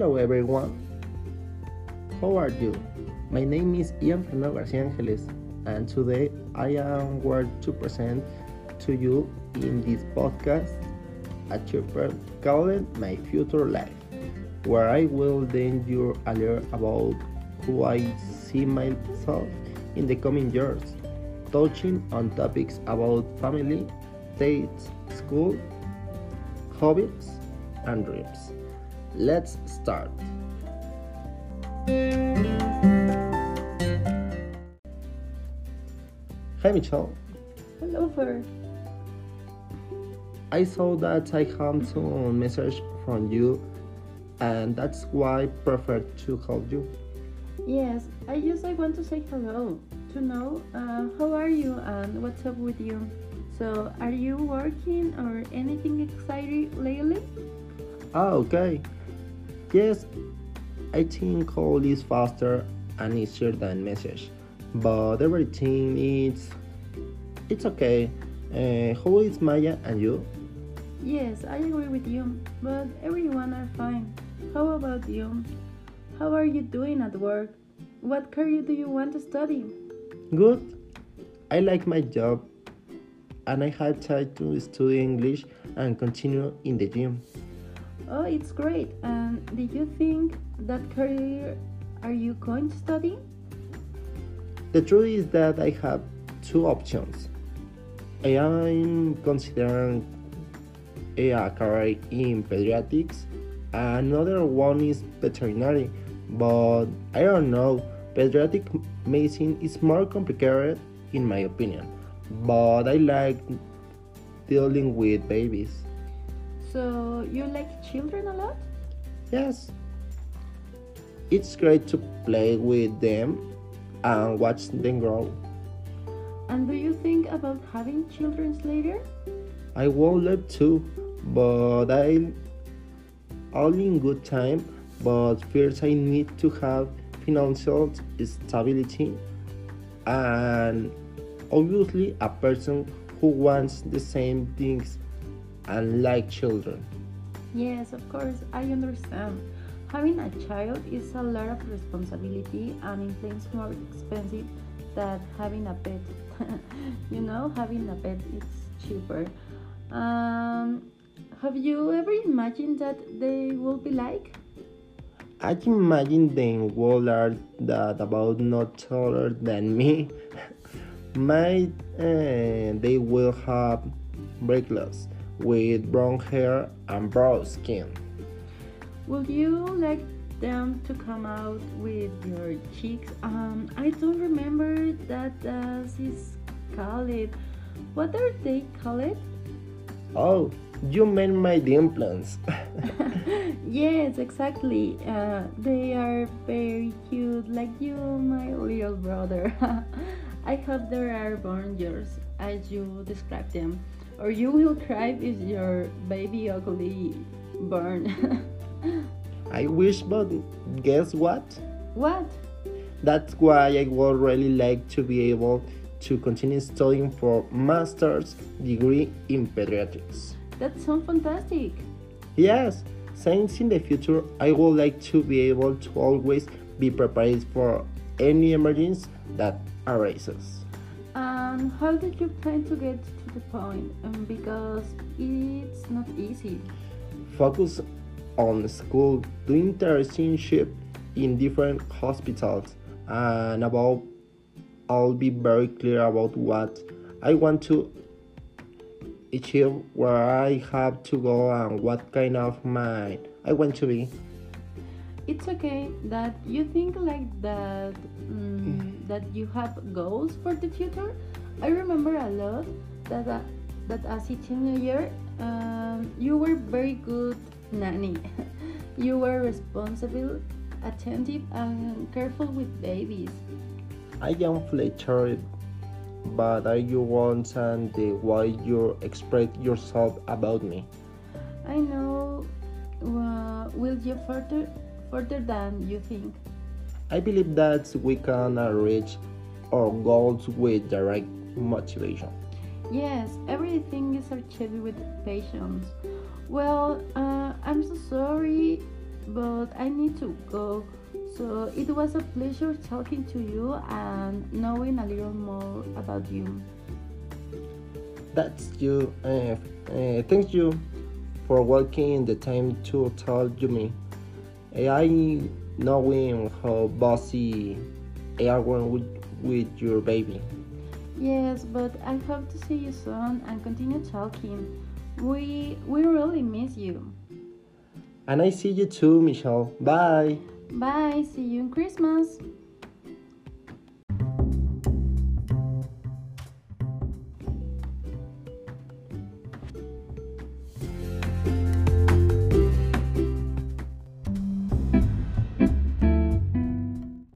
Hello everyone. How are you? My name is Ian Fernando Garcia Angeles, and today I am here to present to you in this podcast a chapter called My Future Life, where I will then you a alert about who I see myself in the coming years, touching on topics about family, dates, school, hobbies, and dreams. Let's start. Hi Michelle, Hello, Fer. I saw that I have some message from you and that's why I prefer to call you. Yes, I just I want to say hello to know uh, how are you and what's up with you. So, are you working or anything exciting lately? Ah, okay. Yes, I think call is faster and easier than message, but everything is it's okay. Uh, how is Maya and you? Yes, I agree with you, but everyone are fine. How about you? How are you doing at work? What career do you want to study? Good. I like my job, and I have time to study English and continue in the gym. Oh, it's great. And did you think that career are you going to study? The truth is that I have two options. I am considering a career in pediatrics, another one is veterinary, but I don't know. Pediatric medicine is more complicated, in my opinion, but I like dealing with babies. So, you like children a lot? Yes, it's great to play with them and watch them grow. And do you think about having children later? I would love to, but I only in good time. But first, I need to have financial stability, and obviously, a person who wants the same things and like children. Yes, of course, I understand. Having a child is a lot of responsibility and it is more expensive than having a pet. you know, having a pet is cheaper. Um, have you ever imagined that they will be like? I can imagine them are that about not taller than me. Might uh, they will have breakless with brown hair and brown skin. Would you like them to come out with your cheeks? Um, I don't remember that uh, is called. What are they called? Oh, you mean my implants. yes, exactly. Uh, they are very cute, like you, my little brother. I hope they are born yours, as you described them, or you will cry if your baby ugly born. I wish, but guess what? what? That's why I would really like to be able to continue studying for master's degree in pediatrics. That sounds fantastic. Yes, since in the future I would like to be able to always be prepared for any emergency that arises. And how did you plan to get to the point? Um, because it's not easy. Focus on school, do internship in different hospitals, and about I'll be very clear about what I want to achieve, where I have to go, and what kind of man I want to be. It's okay that you think like that mm, that you have goals for the future. I remember a lot that uh, that as a teenager um, you were very good nanny. you were responsible, attentive, and careful with babies. I am flattered, but are you want and the way you express yourself about me? I know. Uh, will you further further than you think? I believe that we can uh, reach our goals with direct motivation. Yes, everything is achieved with patience. Well, uh, I'm so sorry, but I need to go. So it was a pleasure talking to you and knowing a little more about you. That's you. Uh, uh, thank you for walking the time to tell you me. I knowing how bossy I are with, with your baby. Yes, but I hope to see you soon and continue talking. We we really miss you. And I see you too, Michelle. Bye. Bye. See you in Christmas.